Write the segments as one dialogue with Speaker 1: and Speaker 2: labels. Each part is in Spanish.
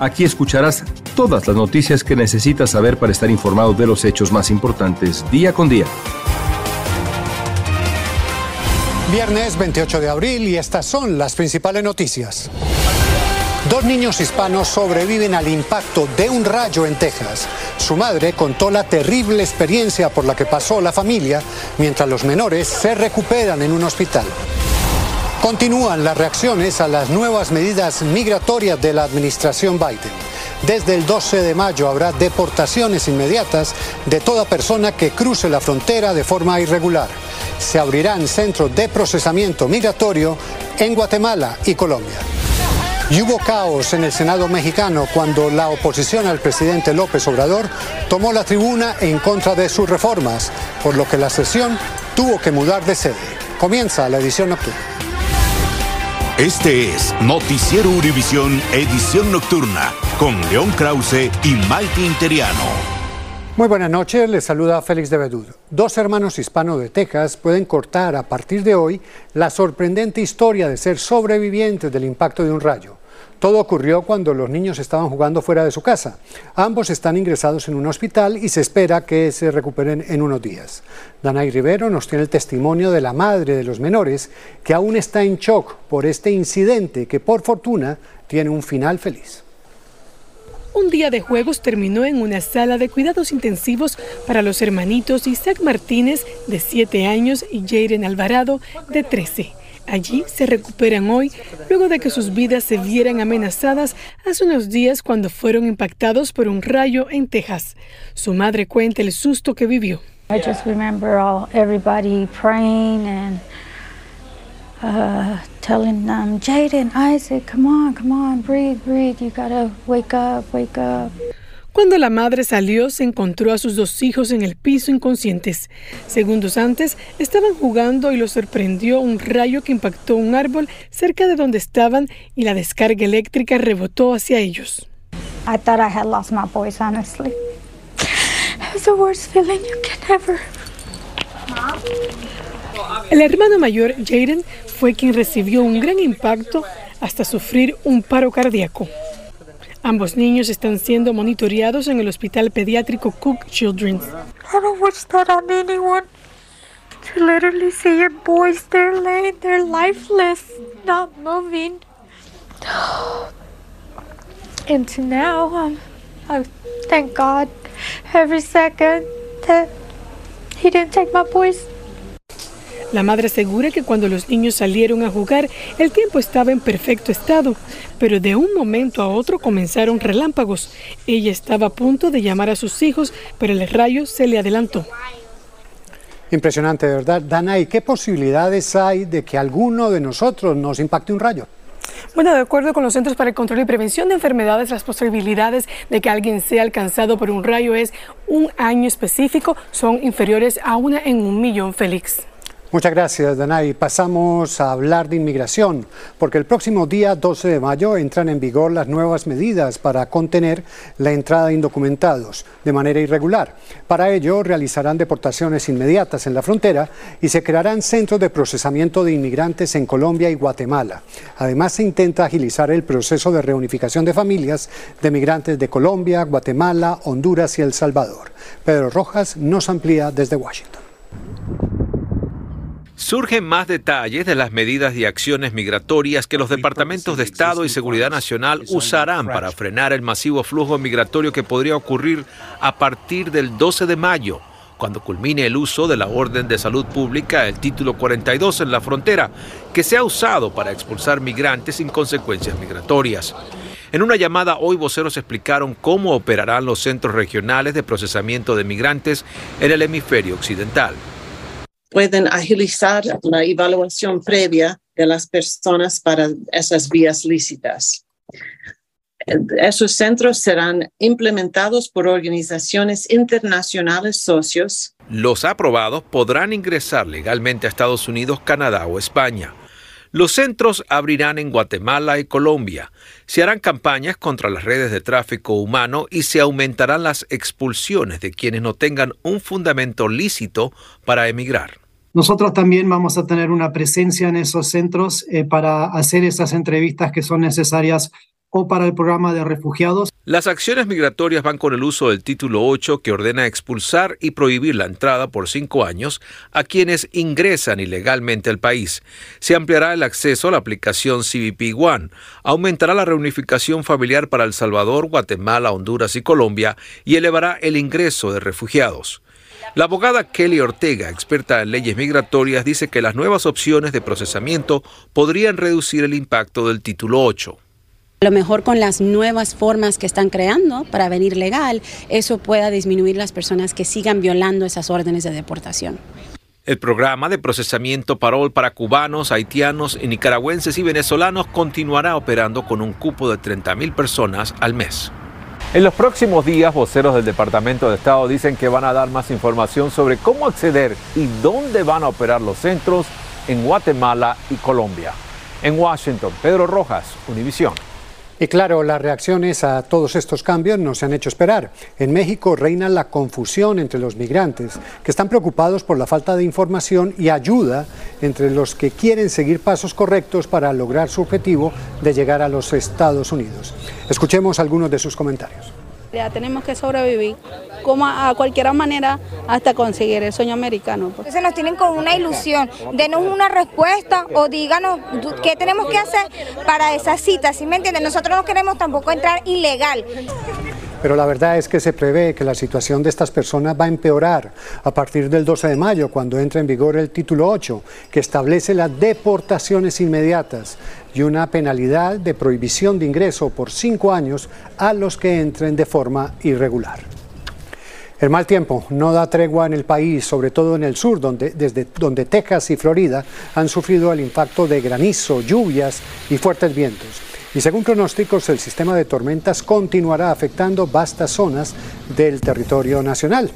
Speaker 1: Aquí escucharás todas las noticias que necesitas saber para estar informado de los hechos más importantes día con día.
Speaker 2: Viernes 28 de abril y estas son las principales noticias. Dos niños hispanos sobreviven al impacto de un rayo en Texas. Su madre contó la terrible experiencia por la que pasó la familia mientras los menores se recuperan en un hospital. Continúan las reacciones a las nuevas medidas migratorias de la administración Biden. Desde el 12 de mayo habrá deportaciones inmediatas de toda persona que cruce la frontera de forma irregular. Se abrirán centros de procesamiento migratorio en Guatemala y Colombia. Y hubo caos en el Senado mexicano cuando la oposición al presidente López Obrador tomó la tribuna en contra de sus reformas, por lo que la sesión tuvo que mudar de sede. Comienza la edición nocturna.
Speaker 3: Este es Noticiero Univisión Edición Nocturna con León Krause y Maite Interiano.
Speaker 2: Muy buenas noches, les saluda Félix de Bedud. Dos hermanos hispanos de Texas pueden cortar a partir de hoy la sorprendente historia de ser sobrevivientes del impacto de un rayo. Todo ocurrió cuando los niños estaban jugando fuera de su casa. Ambos están ingresados en un hospital y se espera que se recuperen en unos días. Danay Rivero nos tiene el testimonio de la madre de los menores que aún está en shock por este incidente que por fortuna tiene un final feliz.
Speaker 4: Un día de juegos terminó en una sala de cuidados intensivos para los hermanitos Isaac Martínez, de 7 años, y Jaden Alvarado, de 13. Allí se recuperan hoy luego de que sus vidas se vieran amenazadas hace unos días cuando fueron impactados por un rayo en Texas. Su madre cuenta el susto que vivió.
Speaker 5: I just remember all everybody praying and uh, telling them, Jaden, Isaac, come on, come on, breathe, breathe. You gotta wake up, wake up.
Speaker 4: Cuando la madre salió, se encontró a sus dos hijos en el piso inconscientes. Segundos antes, estaban jugando y los sorprendió un rayo que impactó un árbol cerca de donde estaban y la descarga eléctrica rebotó hacia ellos.
Speaker 5: I thought I had lost my voice, honestly. The worst feeling you can ever.
Speaker 4: El hermano mayor, Jaden, fue quien recibió un gran impacto hasta sufrir un paro cardíaco. Ambos niños están siendo monitoreados en el hospital pediátrico Cook Children's.
Speaker 5: I don't wish that on anyone. To literally see your boys, they're laying there lifeless, not moving. And to now, um, I thank God every second that He didn't take my boys.
Speaker 4: La madre asegura que cuando los niños salieron a jugar, el tiempo estaba en perfecto estado, pero de un momento a otro comenzaron relámpagos. Ella estaba a punto de llamar a sus hijos, pero el rayo se le adelantó.
Speaker 2: Impresionante, de verdad. Danay, ¿qué posibilidades hay de que alguno de nosotros nos impacte un rayo?
Speaker 4: Bueno, de acuerdo con los Centros para el Control y Prevención de Enfermedades, las posibilidades de que alguien sea alcanzado por un rayo es un año específico, son inferiores a una en un millón, Félix.
Speaker 2: Muchas gracias, Danay. Pasamos a hablar de inmigración, porque el próximo día 12 de mayo entran en vigor las nuevas medidas para contener la entrada de indocumentados de manera irregular. Para ello, realizarán deportaciones inmediatas en la frontera y se crearán centros de procesamiento de inmigrantes en Colombia y Guatemala. Además, se intenta agilizar el proceso de reunificación de familias de migrantes de Colombia, Guatemala, Honduras y El Salvador. Pedro Rojas nos amplía desde Washington.
Speaker 6: Surgen más detalles de las medidas y acciones migratorias que los departamentos de Estado y Seguridad Nacional usarán para frenar el masivo flujo migratorio que podría ocurrir a partir del 12 de mayo, cuando culmine el uso de la Orden de Salud Pública, el título 42 en la frontera, que se ha usado para expulsar migrantes sin consecuencias migratorias. En una llamada hoy voceros explicaron cómo operarán los centros regionales de procesamiento de migrantes en el hemisferio occidental
Speaker 7: pueden agilizar la evaluación previa de las personas para esas vías lícitas. Esos centros serán implementados por organizaciones internacionales socios.
Speaker 6: Los aprobados podrán ingresar legalmente a Estados Unidos, Canadá o España. Los centros abrirán en Guatemala y Colombia. Se harán campañas contra las redes de tráfico humano y se aumentarán las expulsiones de quienes no tengan un fundamento lícito para emigrar.
Speaker 8: Nosotros también vamos a tener una presencia en esos centros eh, para hacer esas entrevistas que son necesarias o para el programa de refugiados.
Speaker 6: Las acciones migratorias van con el uso del título 8 que ordena expulsar y prohibir la entrada por cinco años a quienes ingresan ilegalmente al país. Se ampliará el acceso a la aplicación CBP One, aumentará la reunificación familiar para El Salvador, Guatemala, Honduras y Colombia y elevará el ingreso de refugiados. La abogada Kelly Ortega, experta en leyes migratorias, dice que las nuevas opciones de procesamiento podrían reducir el impacto del título 8.
Speaker 9: A lo mejor con las nuevas formas que están creando para venir legal, eso pueda disminuir las personas que sigan violando esas órdenes de deportación.
Speaker 6: El programa de procesamiento parol para cubanos, haitianos, nicaragüenses y venezolanos continuará operando con un cupo de 30.000 personas al mes.
Speaker 10: En los próximos días, voceros del Departamento de Estado dicen que van a dar más información sobre cómo acceder y dónde van a operar los centros en Guatemala y Colombia. En Washington, Pedro Rojas, Univisión.
Speaker 2: Y claro, las reacciones a todos estos cambios no se han hecho esperar. En México reina la confusión entre los migrantes, que están preocupados por la falta de información y ayuda entre los que quieren seguir pasos correctos para lograr su objetivo de llegar a los Estados Unidos. Escuchemos algunos de sus comentarios.
Speaker 11: Ya tenemos que sobrevivir como a, cualquier manera hasta conseguir el sueño americano.
Speaker 12: Pues. Entonces nos tienen con una ilusión, denos una respuesta o díganos qué tenemos que hacer para esa cita, ¿sí me entienden? Nosotros no queremos tampoco entrar ilegal.
Speaker 2: Pero la verdad es que se prevé que la situación de estas personas va a empeorar a partir del 12 de mayo, cuando entra en vigor el título 8, que establece las deportaciones inmediatas y una penalidad de prohibición de ingreso por cinco años a los que entren de forma irregular. El mal tiempo no da tregua en el país, sobre todo en el sur, donde, desde donde Texas y Florida han sufrido el impacto de granizo, lluvias y fuertes vientos. Y según pronósticos, el sistema de tormentas continuará afectando vastas zonas del territorio nacional.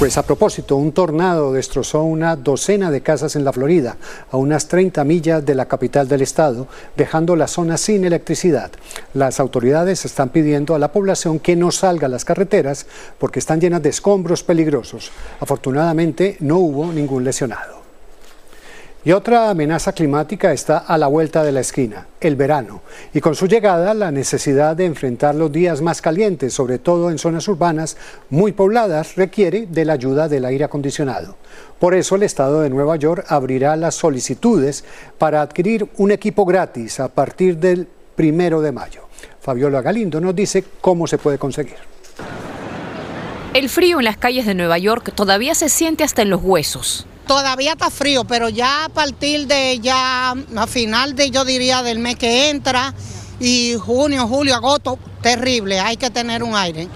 Speaker 2: Pues a propósito, un tornado destrozó una docena de casas en la Florida, a unas 30 millas de la capital del estado, dejando la zona sin electricidad. Las autoridades están pidiendo a la población que no salga a las carreteras porque están llenas de escombros peligrosos. Afortunadamente no hubo ningún lesionado. Y otra amenaza climática está a la vuelta de la esquina, el verano, y con su llegada la necesidad de enfrentar los días más calientes, sobre todo en zonas urbanas muy pobladas, requiere de la ayuda del aire acondicionado. Por eso el Estado de Nueva York abrirá las solicitudes para adquirir un equipo gratis a partir del primero de mayo. Fabiola Galindo nos dice cómo se puede conseguir.
Speaker 13: El frío en las calles de Nueva York todavía se siente hasta en los huesos.
Speaker 14: Todavía está frío, pero ya a partir de ya, a final de yo diría del mes que entra, y junio, julio, agosto, terrible, hay que tener un aire.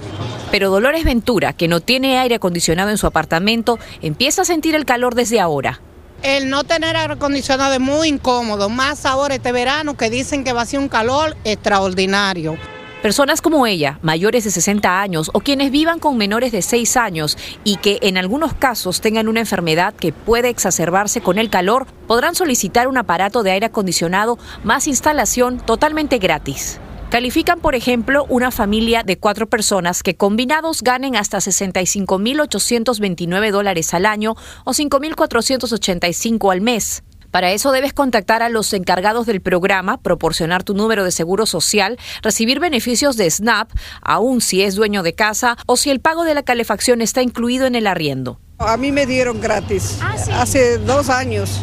Speaker 13: Pero Dolores Ventura, que no tiene aire acondicionado en su apartamento, empieza a sentir el calor desde ahora.
Speaker 14: El no tener aire acondicionado es muy incómodo, más ahora este verano que dicen que va a ser un calor extraordinario.
Speaker 13: Personas como ella, mayores de 60 años o quienes vivan con menores de 6 años y que en algunos casos tengan una enfermedad que puede exacerbarse con el calor, podrán solicitar un aparato de aire acondicionado más instalación totalmente gratis. Califican, por ejemplo, una familia de cuatro personas que combinados ganen hasta 65.829 dólares al año o 5.485 al mes. Para eso debes contactar a los encargados del programa, proporcionar tu número de seguro social, recibir beneficios de SNAP, aun si es dueño de casa o si el pago de la calefacción está incluido en el arriendo.
Speaker 15: A mí me dieron gratis hace dos años.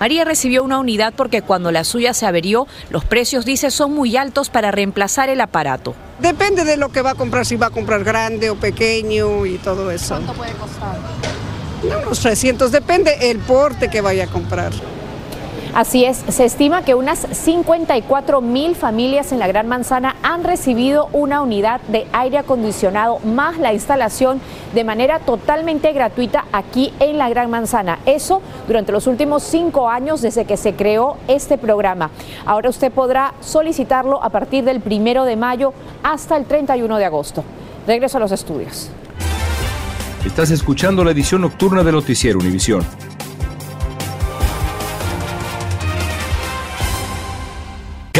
Speaker 13: María recibió una unidad porque cuando la suya se averió, los precios, dice, son muy altos para reemplazar el aparato.
Speaker 15: Depende de lo que va a comprar, si va a comprar grande o pequeño y todo eso.
Speaker 13: ¿Cuánto puede costar?
Speaker 15: Unos 300, depende el porte que vaya a comprar.
Speaker 16: Así es, se estima que unas 54 mil familias en la Gran Manzana han recibido una unidad de aire acondicionado más la instalación de manera totalmente gratuita aquí en la Gran Manzana. Eso durante los últimos cinco años desde que se creó este programa. Ahora usted podrá solicitarlo a partir del primero de mayo hasta el 31 de agosto. Regreso a los estudios.
Speaker 1: Estás escuchando la edición nocturna de Noticiero Univisión.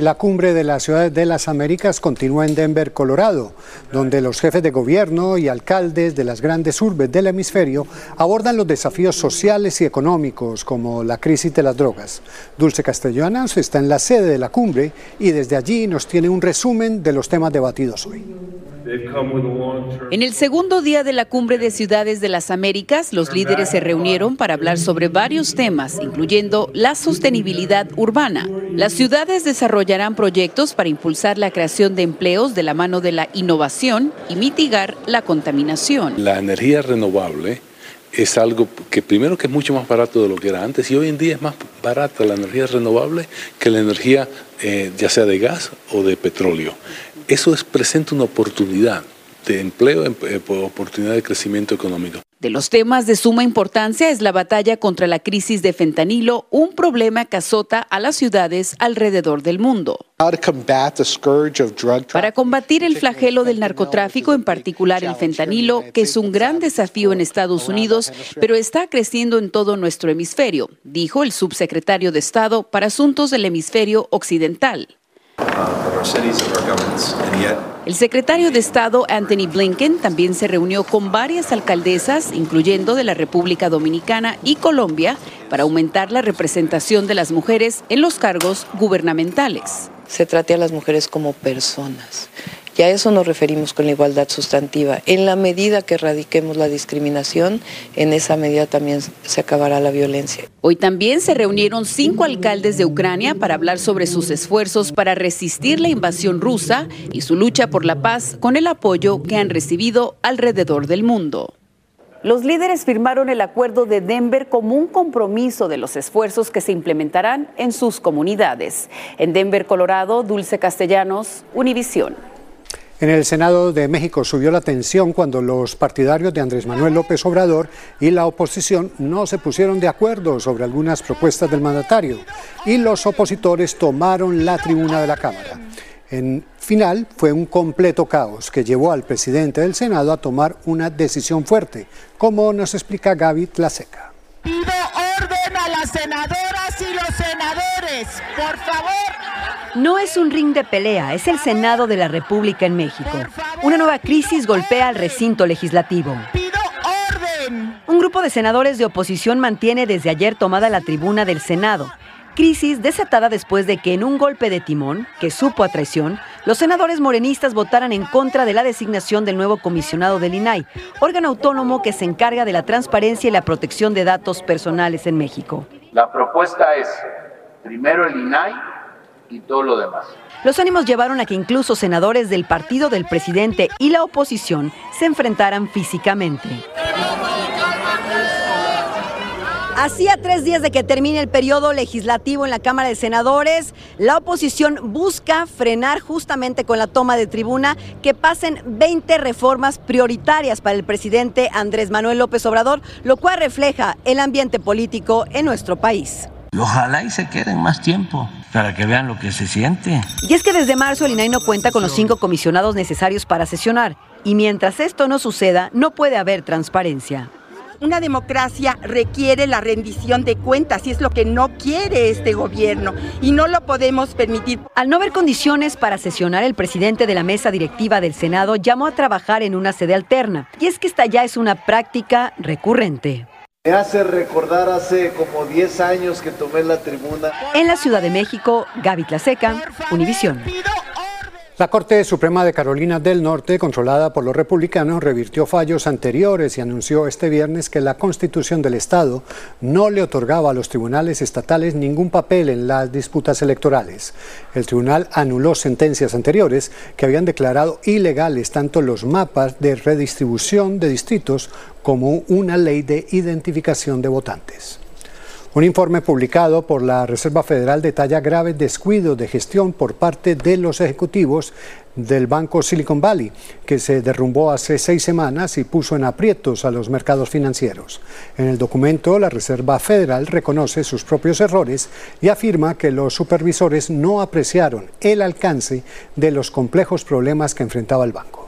Speaker 2: La cumbre de las ciudades de las Américas continúa en Denver, Colorado, donde los jefes de gobierno y alcaldes de las grandes urbes del hemisferio abordan los desafíos sociales y económicos como la crisis de las drogas. Dulce Castellanos está en la sede de la cumbre y desde allí nos tiene un resumen de los temas debatidos hoy.
Speaker 17: En el segundo día de la Cumbre de Ciudades de las Américas, los líderes se reunieron para hablar sobre varios temas, incluyendo la sostenibilidad urbana. Las ciudades desarrollarán proyectos para impulsar la creación de empleos de la mano de la innovación y mitigar la contaminación.
Speaker 18: La energía renovable es algo que primero que es mucho más barato de lo que era antes y hoy en día es más barata la energía renovable que la energía eh, ya sea de gas o de petróleo eso es, presenta una oportunidad de empleo, eh, oportunidad de crecimiento económico.
Speaker 17: De los temas de suma importancia es la batalla contra la crisis de fentanilo, un problema que azota a las ciudades alrededor del mundo. Para combatir el flagelo del narcotráfico, en particular el fentanilo, que es un gran desafío en Estados Unidos, pero está creciendo en todo nuestro hemisferio, dijo el subsecretario de Estado para Asuntos del Hemisferio Occidental. El secretario de Estado Anthony Blinken también se reunió con varias alcaldesas, incluyendo de la República Dominicana y Colombia, para aumentar la representación de las mujeres en los cargos gubernamentales.
Speaker 19: Se trate a las mujeres como personas y a eso nos referimos con la igualdad sustantiva. En la medida que erradiquemos la discriminación, en esa medida también se acabará la violencia.
Speaker 17: Hoy también se reunieron cinco alcaldes de Ucrania para hablar sobre sus esfuerzos para resistir la invasión rusa y su lucha por la paz con el apoyo que han recibido alrededor del mundo. Los líderes firmaron el acuerdo de Denver como un compromiso de los esfuerzos que se implementarán en sus comunidades. En Denver, Colorado, Dulce Castellanos, Univisión.
Speaker 2: En el Senado de México subió la tensión cuando los partidarios de Andrés Manuel López Obrador y la oposición no se pusieron de acuerdo sobre algunas propuestas del mandatario y los opositores tomaron la tribuna de la Cámara. En final fue un completo caos que llevó al presidente del Senado a tomar una decisión fuerte, como nos explica Gaby Tlaseca.
Speaker 20: Pido orden a las senadoras y los senadores, por favor.
Speaker 21: No es un ring de pelea, es el Senado de la República en México. Una nueva crisis golpea al recinto legislativo.
Speaker 20: Pido orden.
Speaker 21: Un grupo de senadores de oposición mantiene desde ayer tomada la tribuna del Senado crisis desatada después de que en un golpe de timón, que supo a traición, los senadores morenistas votaran en contra de la designación del nuevo comisionado del INAI, órgano autónomo que se encarga de la transparencia y la protección de datos personales en México.
Speaker 22: La propuesta es primero el INAI y todo lo demás.
Speaker 21: Los ánimos llevaron a que incluso senadores del partido del presidente y la oposición se enfrentaran físicamente. Así a tres días de que termine el periodo legislativo en la Cámara de Senadores, la oposición busca frenar justamente con la toma de tribuna que pasen 20 reformas prioritarias para el presidente Andrés Manuel López Obrador, lo cual refleja el ambiente político en nuestro país.
Speaker 23: Ojalá y se queden más tiempo para que vean lo que se siente.
Speaker 21: Y es que desde marzo el INAI no cuenta con los cinco comisionados necesarios para sesionar. Y mientras esto no suceda, no puede haber transparencia.
Speaker 24: Una democracia requiere la rendición de cuentas y es lo que no quiere este gobierno y no lo podemos permitir.
Speaker 21: Al no haber condiciones para sesionar, el presidente de la mesa directiva del Senado llamó a trabajar en una sede alterna. Y es que esta ya es una práctica recurrente.
Speaker 25: Me hace recordar hace como 10 años que tomé la tribuna.
Speaker 21: En la Ciudad de México, Gaby Tlaseca, Univisión.
Speaker 2: La Corte Suprema de Carolina del Norte, controlada por los republicanos, revirtió fallos anteriores y anunció este viernes que la Constitución del Estado no le otorgaba a los tribunales estatales ningún papel en las disputas electorales. El tribunal anuló sentencias anteriores que habían declarado ilegales tanto los mapas de redistribución de distritos como una ley de identificación de votantes. Un informe publicado por la Reserva Federal detalla graves descuidos de gestión por parte de los ejecutivos del banco Silicon Valley, que se derrumbó hace seis semanas y puso en aprietos a los mercados financieros. En el documento, la Reserva Federal reconoce sus propios errores y afirma que los supervisores no apreciaron el alcance de los complejos problemas que enfrentaba el banco.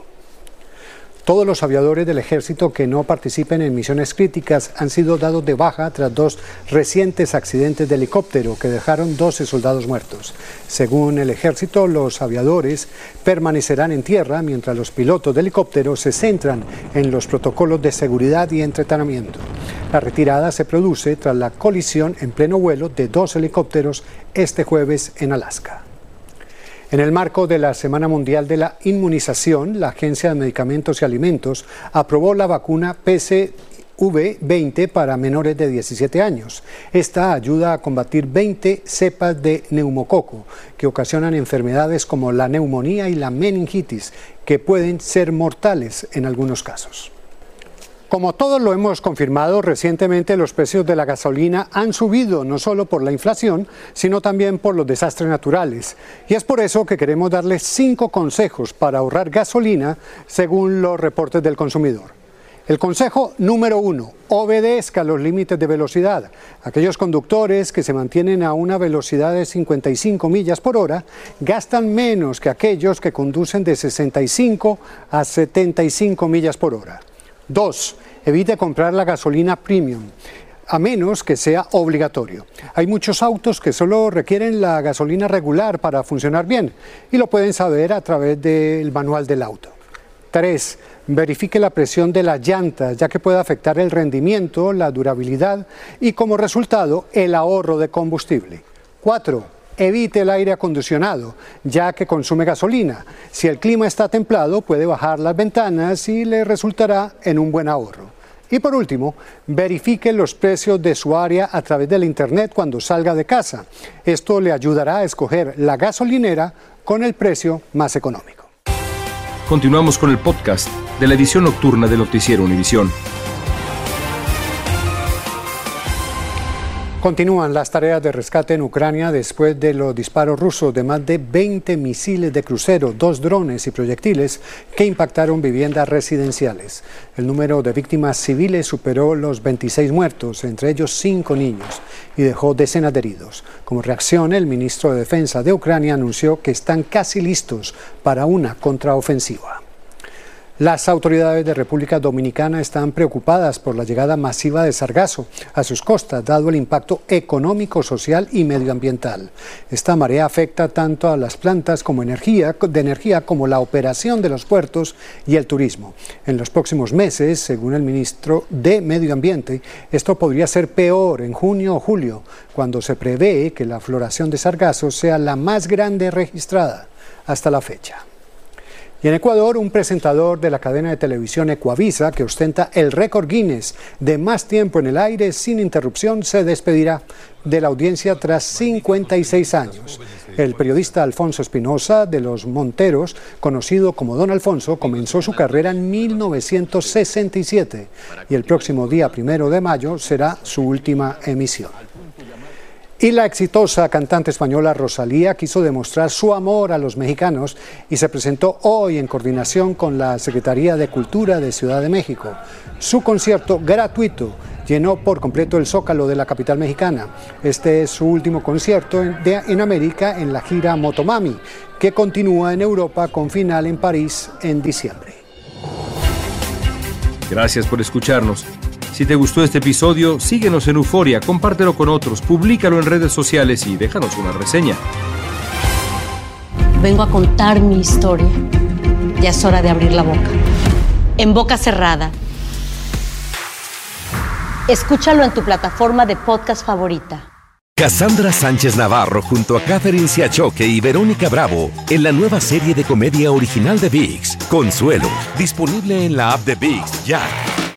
Speaker 2: Todos los aviadores del ejército que no participen en misiones críticas han sido dados de baja tras dos recientes accidentes de helicóptero que dejaron 12 soldados muertos. Según el ejército, los aviadores permanecerán en tierra mientras los pilotos de helicóptero se centran en los protocolos de seguridad y entrenamiento. La retirada se produce tras la colisión en pleno vuelo de dos helicópteros este jueves en Alaska. En el marco de la Semana Mundial de la Inmunización, la Agencia de Medicamentos y Alimentos aprobó la vacuna PCV20 para menores de 17 años. Esta ayuda a combatir 20 cepas de neumococo que ocasionan enfermedades como la neumonía y la meningitis, que pueden ser mortales en algunos casos. Como todos lo hemos confirmado, recientemente los precios de la gasolina han subido no solo por la inflación, sino también por los desastres naturales. Y es por eso que queremos darles cinco consejos para ahorrar gasolina según los reportes del consumidor. El consejo número uno, obedezca los límites de velocidad. Aquellos conductores que se mantienen a una velocidad de 55 millas por hora gastan menos que aquellos que conducen de 65 a 75 millas por hora. Dos, evite comprar la gasolina premium a menos que sea obligatorio. Hay muchos autos que solo requieren la gasolina regular para funcionar bien y lo pueden saber a través del manual del auto. Tres, Verifique la presión de las llantas, ya que puede afectar el rendimiento, la durabilidad y como resultado el ahorro de combustible. Cuatro, Evite el aire acondicionado, ya que consume gasolina. Si el clima está templado, puede bajar las ventanas y le resultará en un buen ahorro. Y por último, verifique los precios de su área a través del Internet cuando salga de casa. Esto le ayudará a escoger la gasolinera con el precio más económico.
Speaker 1: Continuamos con el podcast de la edición nocturna de Noticiero Univisión.
Speaker 2: Continúan las tareas de rescate en Ucrania después de los disparos rusos de más de 20 misiles de crucero, dos drones y proyectiles que impactaron viviendas residenciales. El número de víctimas civiles superó los 26 muertos, entre ellos cinco niños, y dejó decenas de heridos. Como reacción, el ministro de Defensa de Ucrania anunció que están casi listos para una contraofensiva. Las autoridades de República Dominicana están preocupadas por la llegada masiva de sargazo a sus costas, dado el impacto económico, social y medioambiental. Esta marea afecta tanto a las plantas como energía, de energía como la operación de los puertos y el turismo. En los próximos meses, según el ministro de Medio Ambiente, esto podría ser peor en junio o julio, cuando se prevé que la floración de sargazo sea la más grande registrada hasta la fecha. Y en Ecuador, un presentador de la cadena de televisión Ecuavisa, que ostenta el récord Guinness de más tiempo en el aire sin interrupción, se despedirá de la audiencia tras 56 años. El periodista Alfonso Espinosa de los Monteros, conocido como Don Alfonso, comenzó su carrera en 1967 y el próximo día primero de mayo será su última emisión. Y la exitosa cantante española Rosalía quiso demostrar su amor a los mexicanos y se presentó hoy en coordinación con la Secretaría de Cultura de Ciudad de México. Su concierto gratuito llenó por completo el zócalo de la capital mexicana. Este es su último concierto en, América en la gira Motomami, que continúa en Europa con final en París en diciembre.
Speaker 1: Gracias por escucharnos. Si te gustó este episodio, síguenos en Euforia, compártelo con otros, públicalo en redes sociales y déjanos una reseña.
Speaker 26: Vengo a contar mi historia. Ya es hora de abrir la boca. En boca cerrada. Escúchalo en tu plataforma de podcast favorita.
Speaker 3: Cassandra Sánchez Navarro junto a Catherine Siachoque y Verónica Bravo en la nueva serie de comedia original de VIX, Consuelo, disponible en la app de VIX ya.